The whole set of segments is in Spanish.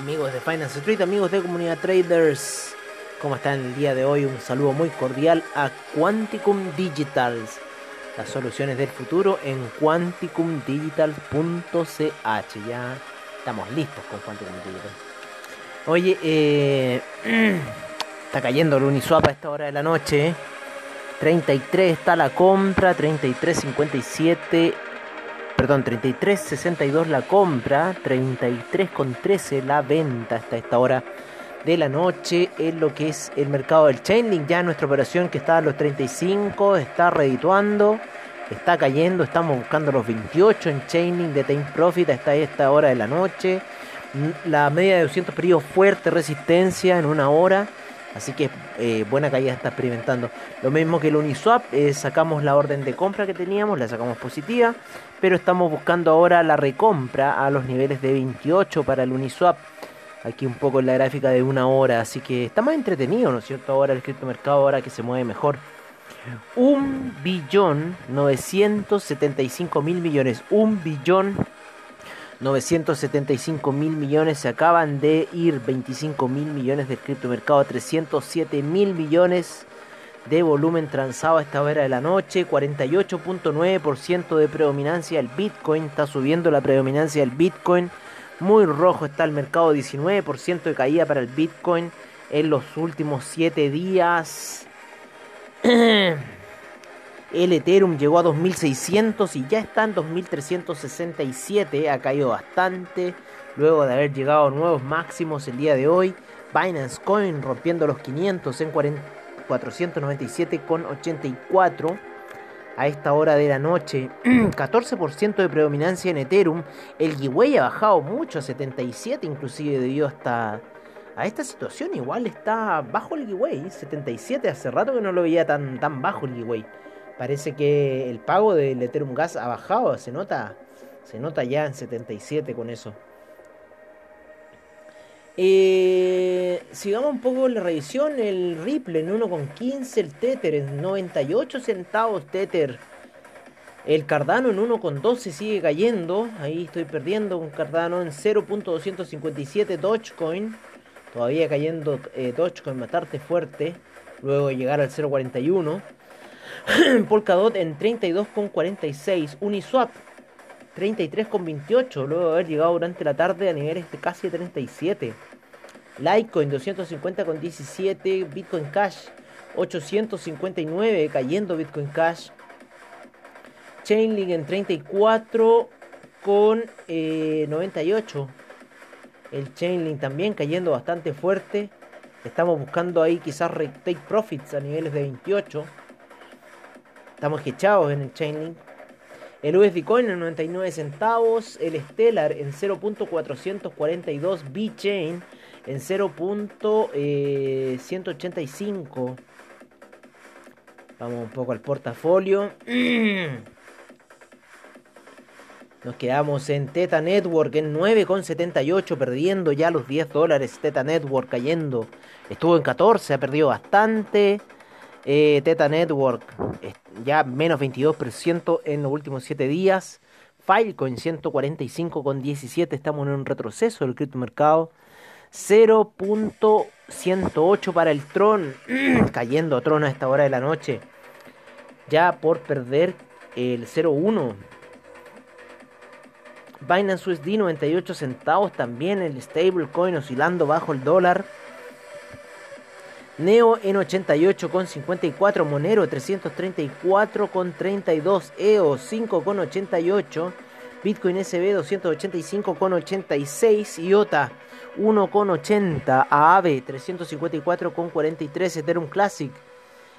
Amigos de Finance Street, amigos de Comunidad Traders. ¿Cómo están el día de hoy? Un saludo muy cordial a Quanticum Digitals. Las soluciones del futuro en quanticumdigital.ch. Ya estamos listos con Quanticum Digital. Oye, eh, está cayendo el Uniswap a esta hora de la noche. 33 está la compra, 33.57 perdón, 33.62 la compra, 33.13 la venta hasta esta hora de la noche en lo que es el mercado del Chainlink. Ya nuestra operación que está a los 35 está redituando, está cayendo, estamos buscando los 28 en Chainlink de Time Profit hasta esta hora de la noche. La media de 200 periodos fuerte resistencia en una hora. Así que eh, buena caída está experimentando. Lo mismo que el Uniswap, eh, sacamos la orden de compra que teníamos, la sacamos positiva, pero estamos buscando ahora la recompra a los niveles de 28 para el Uniswap. Aquí un poco en la gráfica de una hora, así que está más entretenido, ¿no es cierto? Ahora el criptomercado, ahora que se mueve mejor. Un billón 975 mil millones, un billón 975 mil millones, se acaban de ir. 25 mil millones del criptomercado, 307 mil millones de volumen transado a esta hora de la noche, 48.9% de predominancia el Bitcoin, está subiendo la predominancia del Bitcoin, muy rojo está el mercado, 19% de caída para el Bitcoin en los últimos 7 días. El Ethereum llegó a 2600 y ya está en 2367. Ha caído bastante luego de haber llegado a nuevos máximos el día de hoy. Binance Coin rompiendo los 500 en 497,84 a esta hora de la noche. 14% de predominancia en Ethereum. El Giveaway ha bajado mucho a 77 inclusive debido hasta a esta situación. Igual está bajo el Giveaway. 77 hace rato que no lo veía tan, tan bajo el Giveaway. Parece que el pago del Ethereum Gas ha bajado, se nota, se nota ya en 77 con eso. Eh, sigamos un poco la revisión, el Ripple en 1,15, el Tether en 98 centavos Tether. El Cardano en 1,12 sigue cayendo, ahí estoy perdiendo un Cardano en 0.257 Dogecoin. Todavía cayendo eh, Dogecoin, matarte fuerte, luego de llegar al 0.41. Polkadot en 32,46. Uniswap 33,28. Luego de haber llegado durante la tarde a niveles de casi 37. Litecoin 250,17. Bitcoin Cash 859. Cayendo Bitcoin Cash. Chainlink en 34 con 98. Eh, El Chainlink también cayendo bastante fuerte. Estamos buscando ahí quizás take profits a niveles de 28. Estamos hechados en el Chainlink. El USD Coin en 99 centavos. El Stellar en 0.442. B-Chain en 0.185. Vamos un poco al portafolio. Nos quedamos en Teta Network en 9,78, perdiendo ya los 10 dólares. Teta Network cayendo. Estuvo en 14, ha perdido bastante. Eh, Teta Network ya menos 22% en los últimos 7 días. Filecoin 145,17. Estamos en un retroceso del criptomercado. 0.108 para el Tron. Cayendo Tron a esta hora de la noche. Ya por perder el 0.1. Binance USD 98 centavos. También el stablecoin oscilando bajo el dólar. Neo en 88,54, Monero 334,32, EO 5,88, Bitcoin SB 285,86, IOTA 1,80, AAVE 354,43, Ethereum Classic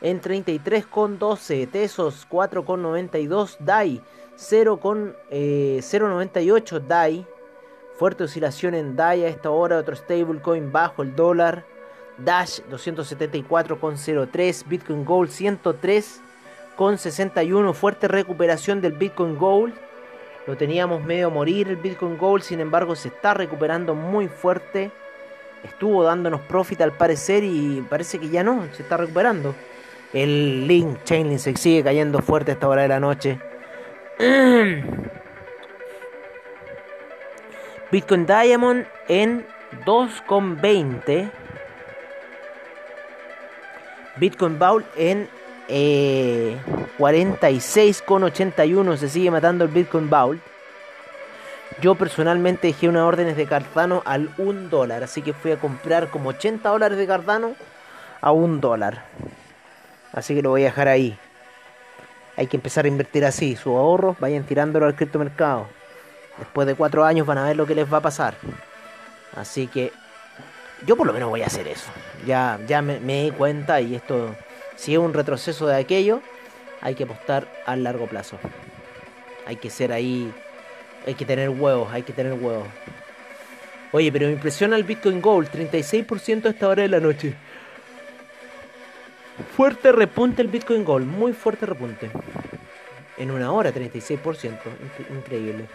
en 33,12, Tesos 4,92, DAI 0,098, DAI, fuerte oscilación en DAI a esta hora, otro stablecoin bajo el dólar. Dash 274,03, Bitcoin Gold 103,61, fuerte recuperación del Bitcoin Gold. Lo teníamos medio a morir el Bitcoin Gold, sin embargo se está recuperando muy fuerte. Estuvo dándonos profit al parecer y parece que ya no, se está recuperando. El Link, Chainlink se sigue cayendo fuerte a esta hora de la noche. Bitcoin Diamond en 2,20. Bitcoin Bowl en 46,81. Se sigue matando el Bitcoin Bowl. Yo personalmente dejé unas órdenes de Cardano al 1 dólar. Así que fui a comprar como 80 dólares de Cardano a 1 dólar. Así que lo voy a dejar ahí. Hay que empezar a invertir así. Sus ahorros vayan tirándolo al criptomercado. Después de cuatro años van a ver lo que les va a pasar. Así que yo por lo menos voy a hacer eso. Ya, ya me, di cuenta y esto, si es un retroceso de aquello, hay que apostar a largo plazo. Hay que ser ahí, hay que tener huevos, hay que tener huevos. Oye, pero me impresiona el Bitcoin Gold, 36% a esta hora de la noche. Fuerte repunte el Bitcoin Gold, muy fuerte repunte. En una hora, 36%, increíble.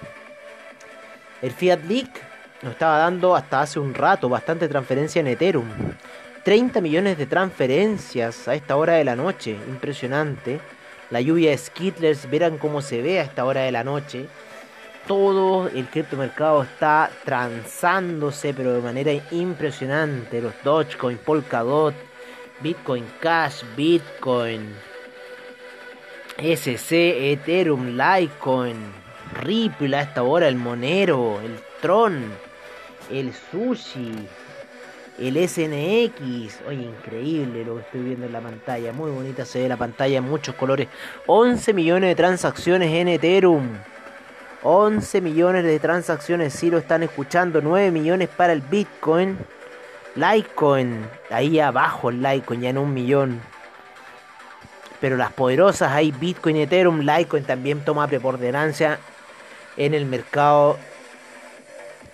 El Fiat Leak nos estaba dando hasta hace un rato bastante transferencia en Ethereum. 30 millones de transferencias a esta hora de la noche, impresionante. La lluvia de Skittlers, verán cómo se ve a esta hora de la noche. Todo el criptomercado está transándose, pero de manera impresionante. Los Dogecoin, Polkadot, Bitcoin Cash, Bitcoin, SC, Ethereum, Litecoin, Ripple a esta hora, el Monero, el Tron, el Sushi, el SNX. Oye, increíble lo que estoy viendo en la pantalla. Muy bonita se ve la pantalla en muchos colores. 11 millones de transacciones en Ethereum. 11 millones de transacciones si lo están escuchando. 9 millones para el Bitcoin. Litecoin, ahí abajo el Litecoin ya en un millón. Pero las poderosas hay Bitcoin, Ethereum, Litecoin también toma preponderancia en el mercado.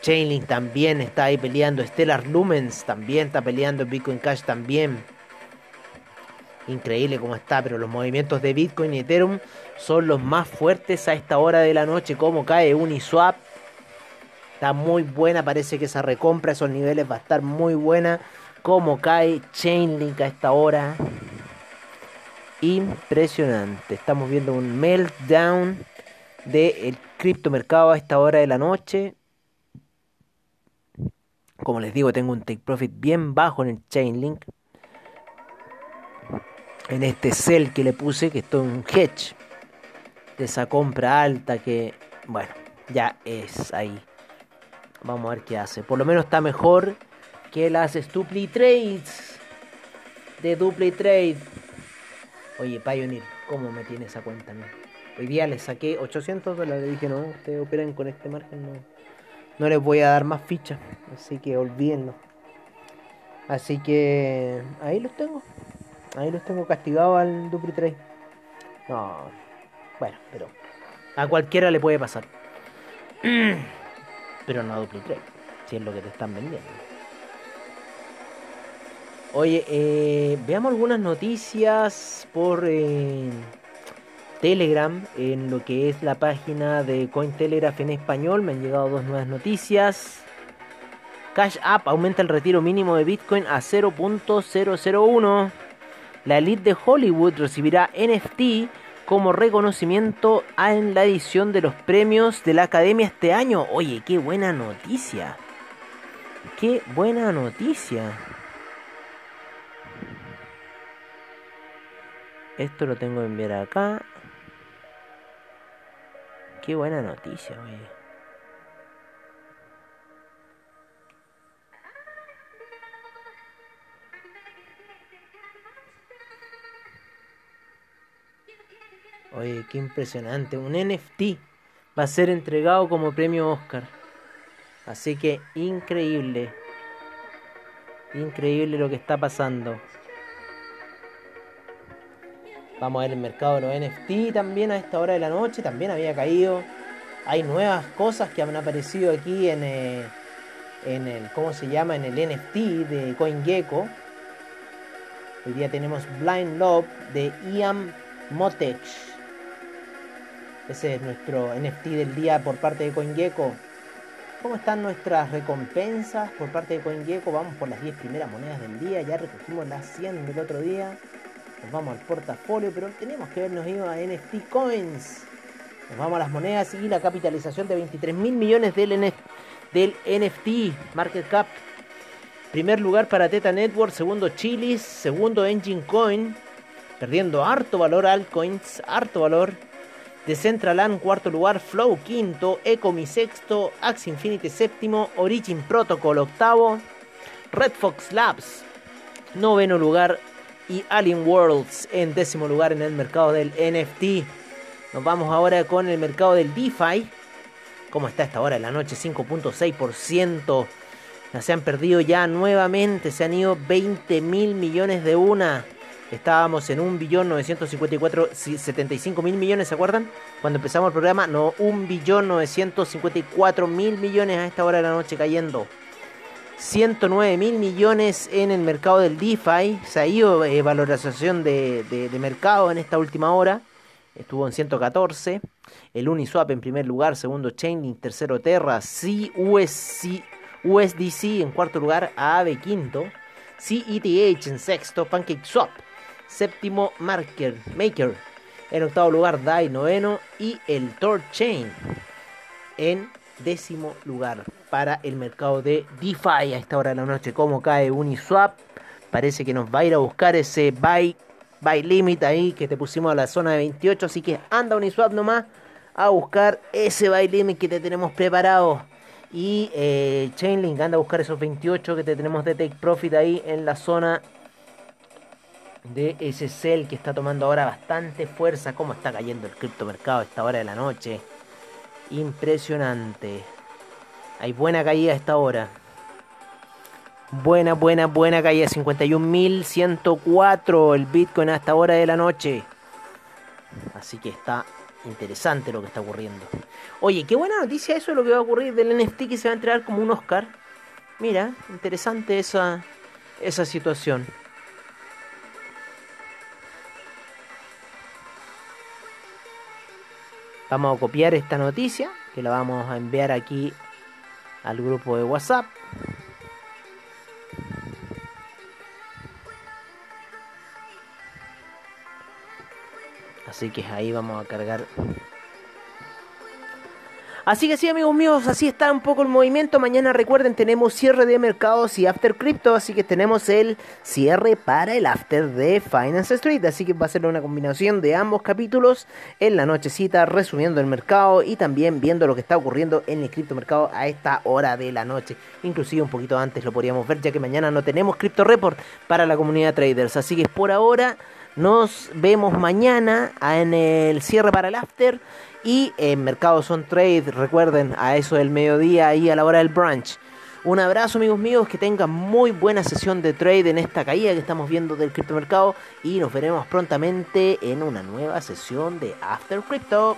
Chainlink también está ahí peleando. Stellar Lumens también está peleando. Bitcoin Cash también. Increíble cómo está, pero los movimientos de Bitcoin y Ethereum son los más fuertes a esta hora de la noche. Como cae Uniswap. Está muy buena, parece que esa recompra, esos niveles va a estar muy buena. Como cae Chainlink a esta hora. Impresionante. Estamos viendo un meltdown del criptomercado a esta hora de la noche. Como les digo, tengo un take profit bien bajo en el Chainlink. En este sell que le puse, que esto es un hedge de esa compra alta que, bueno, ya es ahí. Vamos a ver qué hace. Por lo menos está mejor que las Stuply Trades de Dupli Trade. Oye, Pioneer, ¿cómo me tiene esa cuenta? No? Hoy día le saqué 800 dólares. Le dije, no, ustedes operan con este margen, no, no les voy a dar más fichas. Así que olvídenlo. Así que ahí los tengo. Ahí los tengo castigados al Dupli Trade. No, bueno, pero a cualquiera le puede pasar. Pero no a Dupli Trade, si es lo que te están vendiendo. Oye, eh, veamos algunas noticias por eh, Telegram, en lo que es la página de Cointelegraph en español. Me han llegado dos nuevas noticias. Cash App aumenta el retiro mínimo de Bitcoin a 0.001. La elite de Hollywood recibirá NFT como reconocimiento en la edición de los premios de la Academia este año. Oye, qué buena noticia. Qué buena noticia. Esto lo tengo que enviar acá. Qué buena noticia, oye. Oye, qué impresionante. Un NFT va a ser entregado como premio Oscar. Así que increíble. Increíble lo que está pasando. Vamos a ver el mercado de los NFT también a esta hora de la noche. También había caído. Hay nuevas cosas que han aparecido aquí en, eh, en el, ¿cómo se llama? En el NFT de CoinGecko. Hoy día tenemos Blind Love de Ian Motech. Ese es nuestro NFT del día por parte de CoinGecko. ¿Cómo están nuestras recompensas por parte de CoinGecko? Vamos por las 10 primeras monedas del día. Ya recogimos las 100 del otro día. Nos vamos al portafolio, pero tenemos que vernos ido a NFT Coins. Nos vamos a las monedas y la capitalización de 23 mil millones del, NFT Market Cap. Primer lugar para Teta Network, segundo Chilis, segundo Engine Coin, perdiendo harto valor altcoins, harto valor. Decentraland cuarto lugar, Flow quinto, Ecomi sexto, Axie Infinity séptimo, Origin Protocol octavo, Red Fox Labs noveno lugar y Alien Worlds en décimo lugar en el mercado del NFT. Nos vamos ahora con el mercado del DeFi. ¿Cómo está esta hora de la noche? 5.6%. Se han perdido ya nuevamente. Se han ido 20 mil millones de una. Estábamos en 1.954.075 mil millones, ¿se acuerdan? Cuando empezamos el programa, no, 1.954 mil millones a esta hora de la noche cayendo. 109 mil millones en el mercado del DeFi. Se ha ido eh, valorización de, de, mercado en esta última hora. Estuvo en 114. El Uniswap en primer lugar. Segundo Chainlink. Tercero Terra. CUSC, USDC en cuarto lugar. AAVE quinto. CETH en sexto. PancakeSwap Séptimo, Marker, Maker. En octavo lugar, DAI, noveno. Y el Chain en décimo lugar para el mercado de DeFi a esta hora de la noche. Como cae Uniswap, parece que nos va a ir a buscar ese buy, buy limit ahí que te pusimos a la zona de 28. Así que anda Uniswap nomás a buscar ese buy limit que te tenemos preparado. Y eh, Chainlink anda a buscar esos 28 que te tenemos de Take Profit ahí en la zona de ese sell que está tomando ahora bastante fuerza. Cómo está cayendo el criptomercado a esta hora de la noche. Impresionante. Hay buena caída a esta hora. Buena, buena, buena caída. 51.104 el Bitcoin a esta hora de la noche. Así que está interesante lo que está ocurriendo. Oye, qué buena noticia eso es lo que va a ocurrir del NFT que se va a entregar como un Oscar. Mira, interesante esa, esa situación. Vamos a copiar esta noticia, que la vamos a enviar aquí al grupo de WhatsApp. Así que ahí vamos a cargar Así que sí, amigos míos, así está un poco el movimiento. Mañana recuerden, tenemos cierre de mercados y after crypto, así que tenemos el cierre para el after de Finance Street. Así que va a ser una combinación de ambos capítulos en la nochecita, resumiendo el mercado y también viendo lo que está ocurriendo en el criptomercado a esta hora de la noche. Inclusive un poquito antes lo podríamos ver, ya que mañana no tenemos Crypto Report para la comunidad traders. Así que por ahora nos vemos mañana en el cierre para el after. Y en Mercados on Trade, recuerden, a eso del mediodía y a la hora del brunch. Un abrazo amigos míos, que tengan muy buena sesión de trade en esta caída que estamos viendo del criptomercado y nos veremos prontamente en una nueva sesión de After Crypto.